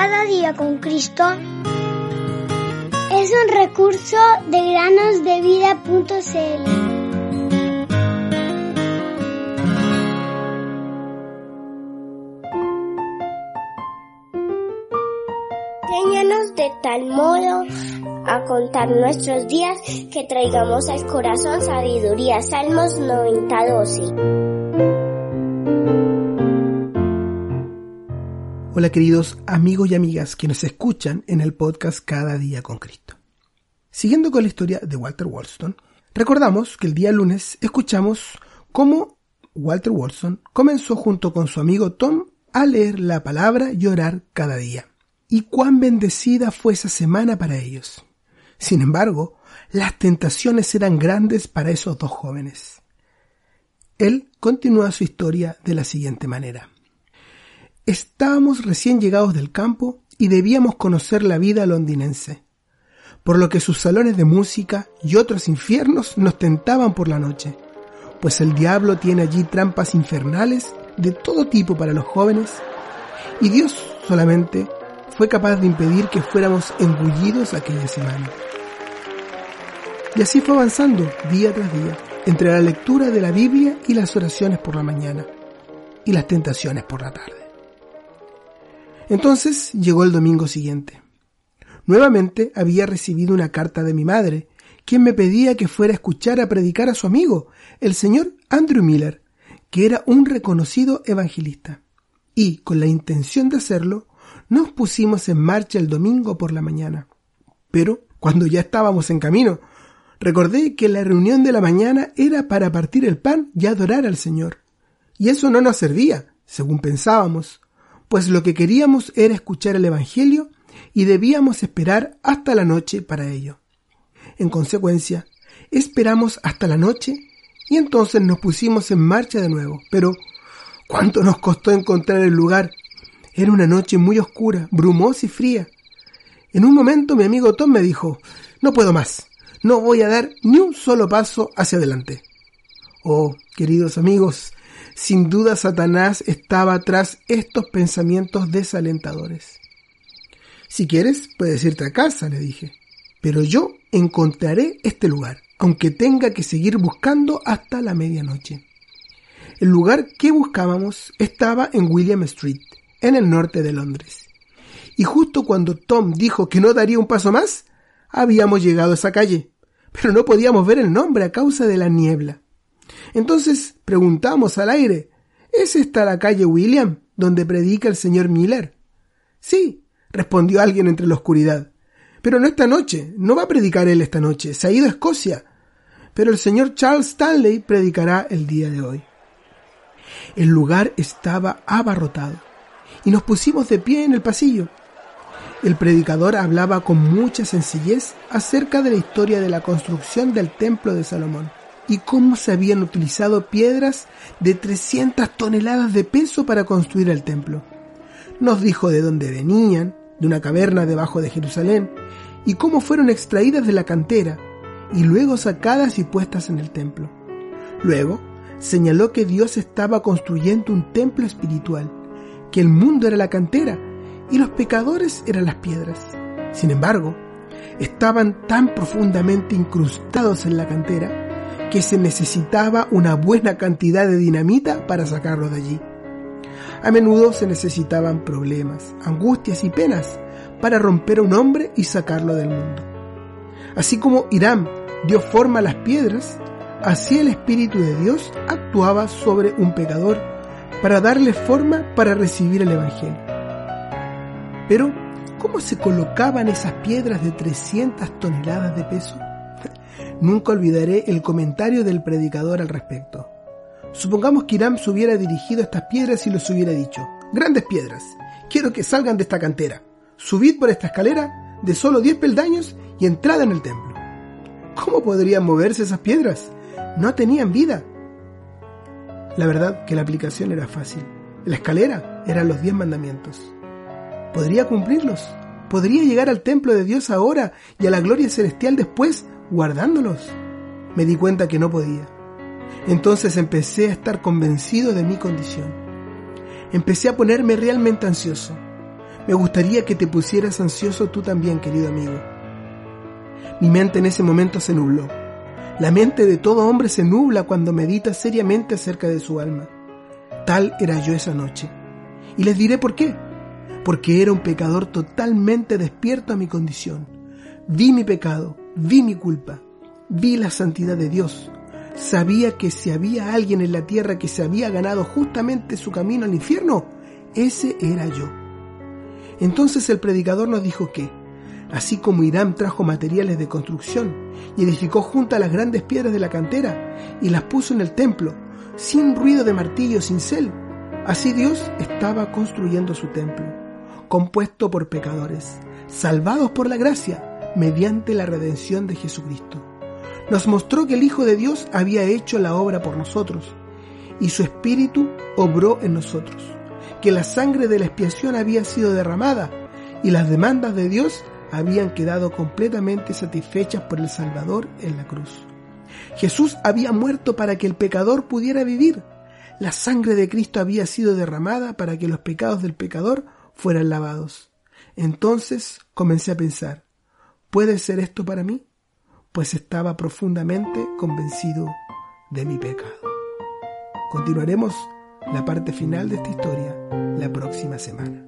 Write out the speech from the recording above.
Cada día con Cristo es un recurso de granosdevida.cl. Enséñanos de tal modo a contar nuestros días que traigamos al corazón sabiduría. Salmos 90:12. Hola queridos amigos y amigas que nos escuchan en el podcast Cada día con Cristo. Siguiendo con la historia de Walter Wollstone, recordamos que el día lunes escuchamos cómo Walter Wollstone comenzó junto con su amigo Tom a leer la palabra y orar cada día. Y cuán bendecida fue esa semana para ellos. Sin embargo, las tentaciones eran grandes para esos dos jóvenes. Él continúa su historia de la siguiente manera. Estábamos recién llegados del campo y debíamos conocer la vida londinense, por lo que sus salones de música y otros infiernos nos tentaban por la noche, pues el diablo tiene allí trampas infernales de todo tipo para los jóvenes, y Dios solamente fue capaz de impedir que fuéramos engullidos aquella semana. Y así fue avanzando día tras día, entre la lectura de la Biblia y las oraciones por la mañana, y las tentaciones por la tarde. Entonces llegó el domingo siguiente. Nuevamente había recibido una carta de mi madre, quien me pedía que fuera a escuchar a predicar a su amigo, el señor Andrew Miller, que era un reconocido evangelista. Y, con la intención de hacerlo, nos pusimos en marcha el domingo por la mañana. Pero, cuando ya estábamos en camino, recordé que la reunión de la mañana era para partir el pan y adorar al Señor. Y eso no nos servía, según pensábamos, pues lo que queríamos era escuchar el Evangelio y debíamos esperar hasta la noche para ello. En consecuencia, esperamos hasta la noche y entonces nos pusimos en marcha de nuevo. Pero, ¿cuánto nos costó encontrar el lugar? Era una noche muy oscura, brumosa y fría. En un momento mi amigo Tom me dijo, no puedo más, no voy a dar ni un solo paso hacia adelante. Oh, queridos amigos, sin duda Satanás estaba tras estos pensamientos desalentadores. Si quieres, puedes irte a casa, le dije. Pero yo encontraré este lugar, aunque tenga que seguir buscando hasta la medianoche. El lugar que buscábamos estaba en William Street, en el norte de Londres. Y justo cuando Tom dijo que no daría un paso más, habíamos llegado a esa calle, pero no podíamos ver el nombre a causa de la niebla. Entonces preguntamos al aire, ¿es esta la calle William, donde predica el señor Miller? Sí, respondió alguien entre la oscuridad. Pero no esta noche, no va a predicar él esta noche, se ha ido a Escocia. Pero el señor Charles Stanley predicará el día de hoy. El lugar estaba abarrotado y nos pusimos de pie en el pasillo. El predicador hablaba con mucha sencillez acerca de la historia de la construcción del templo de Salomón y cómo se habían utilizado piedras de 300 toneladas de peso para construir el templo. Nos dijo de dónde venían, de una caverna debajo de Jerusalén, y cómo fueron extraídas de la cantera y luego sacadas y puestas en el templo. Luego señaló que Dios estaba construyendo un templo espiritual, que el mundo era la cantera y los pecadores eran las piedras. Sin embargo, estaban tan profundamente incrustados en la cantera que se necesitaba una buena cantidad de dinamita para sacarlo de allí. A menudo se necesitaban problemas, angustias y penas para romper a un hombre y sacarlo del mundo. Así como Irán dio forma a las piedras, así el Espíritu de Dios actuaba sobre un pecador para darle forma para recibir el Evangelio. Pero, ¿cómo se colocaban esas piedras de 300 toneladas de peso? Nunca olvidaré el comentario del predicador al respecto. Supongamos que Irán se hubiera dirigido a estas piedras y les hubiera dicho, grandes piedras, quiero que salgan de esta cantera, subid por esta escalera de solo 10 peldaños y entrad en el templo. ¿Cómo podrían moverse esas piedras? No tenían vida. La verdad que la aplicación era fácil. La escalera eran los 10 mandamientos. ¿Podría cumplirlos? ¿Podría llegar al templo de Dios ahora y a la gloria celestial después guardándolos. Me di cuenta que no podía. Entonces empecé a estar convencido de mi condición. Empecé a ponerme realmente ansioso. Me gustaría que te pusieras ansioso tú también, querido amigo. Mi mente en ese momento se nubló. La mente de todo hombre se nubla cuando medita seriamente acerca de su alma. Tal era yo esa noche. Y les diré por qué. Porque era un pecador totalmente despierto a mi condición. Vi mi pecado, vi mi culpa, vi la santidad de Dios. Sabía que si había alguien en la tierra que se había ganado justamente su camino al infierno, ese era yo. Entonces el predicador nos dijo que, así como Irán trajo materiales de construcción y edificó juntas las grandes piedras de la cantera y las puso en el templo, sin ruido de martillo, sin cel, así Dios estaba construyendo su templo, compuesto por pecadores, salvados por la gracia, mediante la redención de Jesucristo. Nos mostró que el Hijo de Dios había hecho la obra por nosotros, y su Espíritu obró en nosotros que la sangre de la expiación había sido derramada y las demandas de Dios habían quedado completamente satisfechas por el Salvador en la cruz. Jesús había muerto para que el pecador pudiera vivir. La sangre de Cristo había sido derramada para que los pecados del pecador fueran lavados. Entonces comencé a pensar, ¿puede ser esto para mí? Pues estaba profundamente convencido de mi pecado. Continuaremos la parte final de esta historia la próxima semana.